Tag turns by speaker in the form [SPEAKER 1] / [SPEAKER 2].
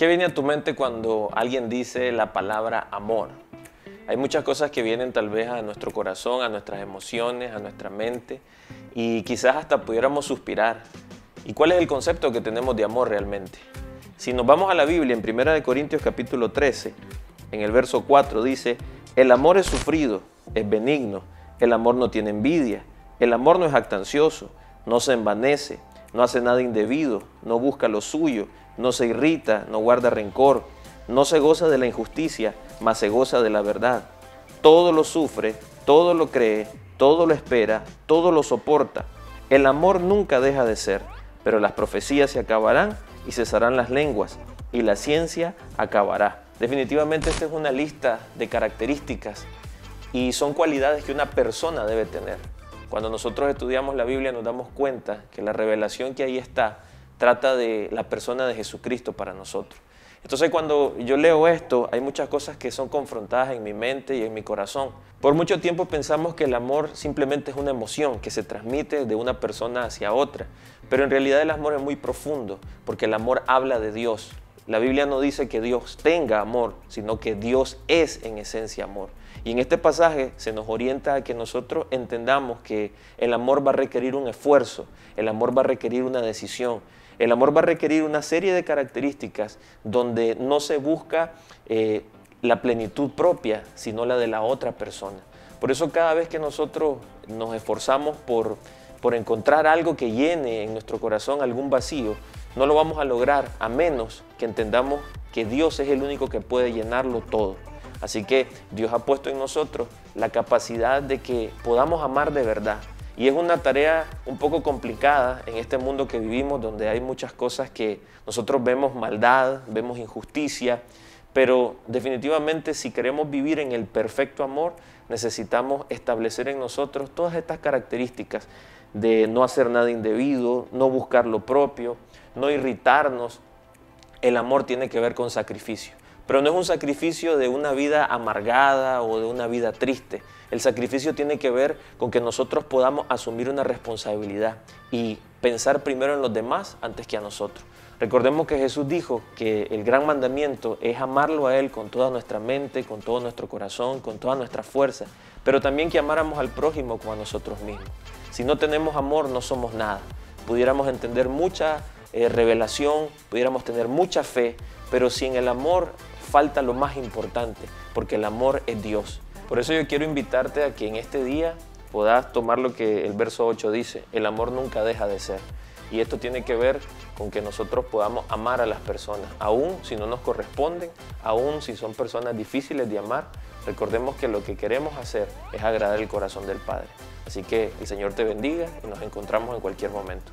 [SPEAKER 1] ¿Qué viene a tu mente cuando alguien dice la palabra amor? Hay muchas cosas que vienen tal vez a nuestro corazón, a nuestras emociones, a nuestra mente y quizás hasta pudiéramos suspirar. ¿Y cuál es el concepto que tenemos de amor realmente? Si nos vamos a la Biblia en 1 Corintios capítulo 13, en el verso 4 dice, el amor es sufrido, es benigno, el amor no tiene envidia, el amor no es actancioso, no se envanece, no hace nada indebido, no busca lo suyo, no se irrita, no guarda rencor, no se goza de la injusticia, mas se goza de la verdad. Todo lo sufre, todo lo cree, todo lo espera, todo lo soporta. El amor nunca deja de ser, pero las profecías se acabarán y cesarán las lenguas, y la ciencia acabará. Definitivamente esta es una lista de características y son cualidades que una persona debe tener. Cuando nosotros estudiamos la Biblia nos damos cuenta que la revelación que ahí está trata de la persona de Jesucristo para nosotros. Entonces cuando yo leo esto, hay muchas cosas que son confrontadas en mi mente y en mi corazón. Por mucho tiempo pensamos que el amor simplemente es una emoción que se transmite de una persona hacia otra, pero en realidad el amor es muy profundo, porque el amor habla de Dios. La Biblia no dice que Dios tenga amor, sino que Dios es en esencia amor. Y en este pasaje se nos orienta a que nosotros entendamos que el amor va a requerir un esfuerzo, el amor va a requerir una decisión, el amor va a requerir una serie de características donde no se busca eh, la plenitud propia, sino la de la otra persona. Por eso cada vez que nosotros nos esforzamos por, por encontrar algo que llene en nuestro corazón algún vacío, no lo vamos a lograr a menos que entendamos que Dios es el único que puede llenarlo todo. Así que Dios ha puesto en nosotros la capacidad de que podamos amar de verdad. Y es una tarea un poco complicada en este mundo que vivimos, donde hay muchas cosas que nosotros vemos maldad, vemos injusticia, pero definitivamente si queremos vivir en el perfecto amor, necesitamos establecer en nosotros todas estas características de no hacer nada indebido, no buscar lo propio, no irritarnos. El amor tiene que ver con sacrificio, pero no es un sacrificio de una vida amargada o de una vida triste. El sacrificio tiene que ver con que nosotros podamos asumir una responsabilidad y pensar primero en los demás antes que a nosotros. Recordemos que Jesús dijo que el gran mandamiento es amarlo a Él con toda nuestra mente, con todo nuestro corazón, con toda nuestra fuerza, pero también que amáramos al prójimo como a nosotros mismos. Si no tenemos amor, no somos nada. Pudiéramos entender mucha eh, revelación, pudiéramos tener mucha fe, pero sin el amor falta lo más importante, porque el amor es Dios. Por eso yo quiero invitarte a que en este día puedas tomar lo que el verso 8 dice, el amor nunca deja de ser. Y esto tiene que ver con que nosotros podamos amar a las personas, aún si no nos corresponden, aún si son personas difíciles de amar. Recordemos que lo que queremos hacer es agradar el corazón del Padre. Así que el Señor te bendiga y nos encontramos en cualquier momento.